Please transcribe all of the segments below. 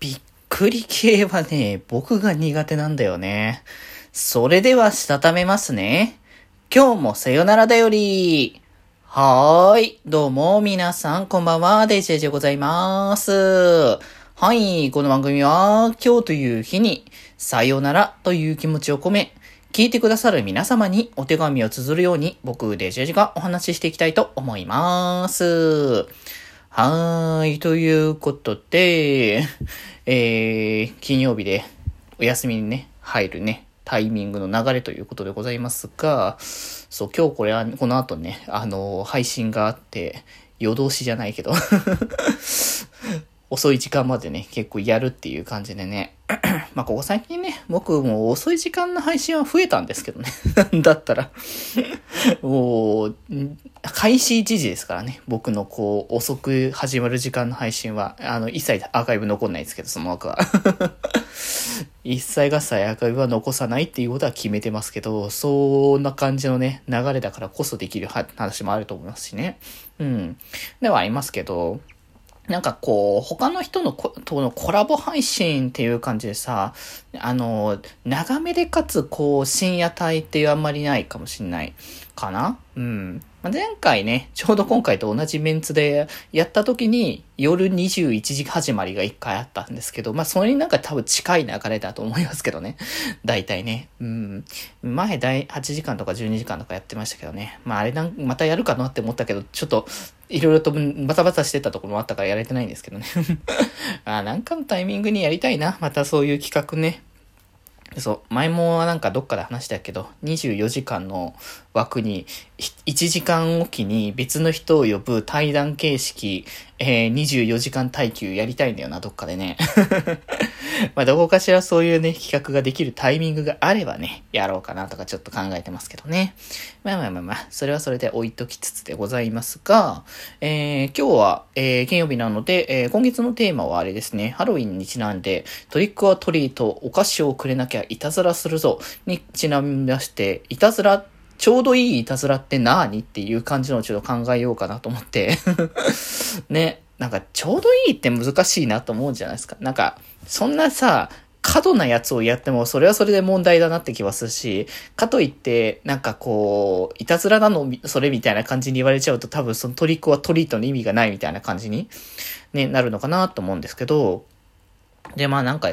びっくり系はね、僕が苦手なんだよね。それでは、したためますね。今日もさよならだより。はーい。どうも、皆さん、こんばんは。デジェジでございます。はい。この番組は、今日という日に、さよならという気持ちを込め、聞いてくださる皆様にお手紙を綴るように、僕、デジェジがお話ししていきたいと思います。はーい。ということで、えー、金曜日でお休みにね、入るね、タイミングの流れということでございますが、そう、今日これは、この後ね、あの、配信があって、夜通しじゃないけど 遅い時間までね、結構やるっていう感じでね。まあ、ここ最近ね、僕も遅い時間の配信は増えたんですけどね。だったらもう、開始1時ですからね。僕のこう、遅く始まる時間の配信は、あの、一切アーカイブ残んないですけど、その枠は。一切合切アーカイブは残さないっていうことは決めてますけど、そんな感じのね、流れだからこそできる話もあると思いますしね。うん。ではありますけど、なんかこう、他の人のとのコラボ配信っていう感じでさ、あの、長めでかつこう、深夜帯っていうあんまりないかもしんないかな。うん。ま前回ね、ちょうど今回と同じメンツでやった時に夜21時始まりが1回あったんですけど、まあそれになんか多分近い流れだと思いますけどね。大体ね。うん。前第8時間とか12時間とかやってましたけどね。まああれなん、またやるかなって思ったけど、ちょっといろいろとバタバタしてたところもあったからやれてないんですけどね。あなんかのタイミングにやりたいな。またそういう企画ね。そう、前もなんかどっかで話したけど、24時間の枠に、1時間おきに別の人を呼ぶ対談形式、えー、24時間耐久やりたいんだよな、どっかでね。まあ、どこかしらそういうね、企画ができるタイミングがあればね、やろうかなとかちょっと考えてますけどね。まあまあまあまあ、それはそれで置いときつつでございますが、えー、今日は、えー、金曜日なので、えー、今月のテーマはあれですね、ハロウィンにちなんで、トリックアトリート、お菓子をくれなきゃいたずらするぞ、にちなみまして、いたずらちょうどいいいたずらって何っていう感じのちょっと考えようかなと思って。ね、なんかちょうどいいって難しいなと思うんじゃないですか。なんか、そんなさ、過度なやつをやっても、それはそれで問題だなって気はするし、かといって、なんかこう、いたずらなの、それみたいな感じに言われちゃうと、多分そのトリックはトリートの意味がないみたいな感じに、ね、なるのかなと思うんですけど、で、まあなんか、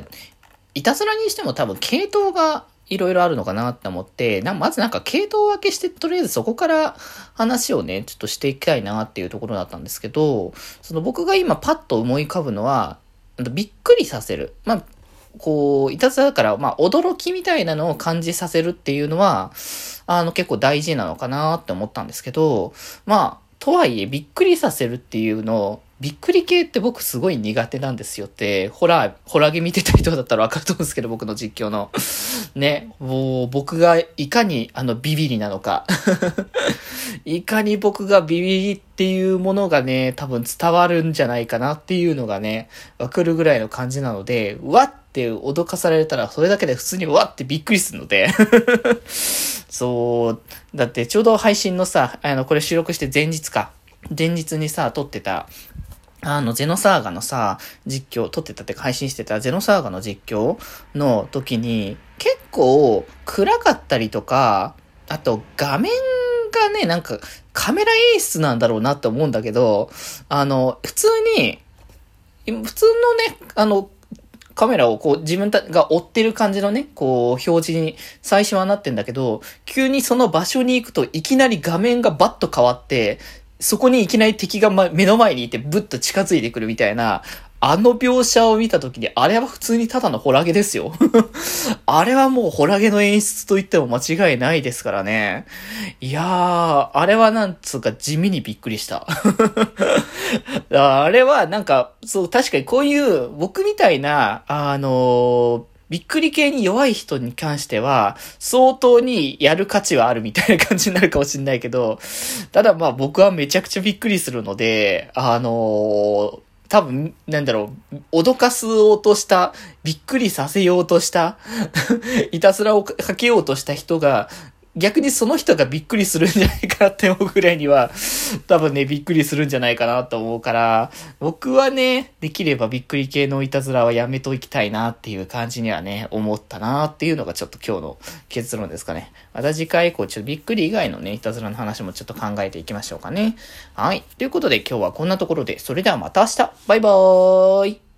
いたずらにしても多分系統がいろいろあるのかなって思って、まずなんか系統分けして、とりあえずそこから話をね、ちょっとしていきたいなっていうところだったんですけど、その僕が今パッと思い浮かぶのは、びっくりさせる。まあ、こう、いたずらだから、まあ、驚きみたいなのを感じさせるっていうのは、あの、結構大事なのかなって思ったんですけど、まあ、とはいえ、びっくりさせるっていうのを、びっくり系って僕すごい苦手なんですよって、ホラー、ホラーゲ見てた人だったらわかると思うんですけど、僕の実況の。ね、もう僕がいかにあのビビりなのか。いかに僕がビビりっていうものがね、多分伝わるんじゃないかなっていうのがね、わかるぐらいの感じなので、うわって脅かされたら、それだけで普通にわってびっくりするので。そう、だってちょうど配信のさ、あの、これ収録して前日か。前日にさ、撮ってた、あの、ゼノサーガのさ、実況、撮ってたって配信してたゼノサーガの実況の時に、結構暗かったりとか、あと画面がね、なんかカメラ演出なんだろうなって思うんだけど、あの、普通に、普通のね、あの、カメラをこう自分たが追ってる感じのね、こう表示に最初はなってんだけど、急にその場所に行くといきなり画面がバッと変わって、そこにいきなり敵が、ま、目の前にいてブッと近づいてくるみたいな、あの描写を見たときに、あれは普通にただのホラゲですよ。あれはもうホラゲの演出と言っても間違いないですからね。いやー、あれはなんつうか地味にびっくりした。あれはなんか、そう、確かにこういう僕みたいな、あのーびっくり系に弱い人に関しては、相当にやる価値はあるみたいな感じになるかもしんないけど、ただまあ僕はめちゃくちゃびっくりするので、あのー、多分、なんだろう、脅かすおうとした、びっくりさせようとした、いたずらをかけようとした人が、逆にその人がびっくりするんじゃないかなって思うぐらいには、多分ね、びっくりするんじゃないかなと思うから、僕はね、できればびっくり系のいたずらはやめときたいなっていう感じにはね、思ったなっていうのがちょっと今日の結論ですかね。また次回以降、ちょっとびっくり以外のね、いたずらの話もちょっと考えていきましょうかね。はい。ということで今日はこんなところで、それではまた明日バイバーイ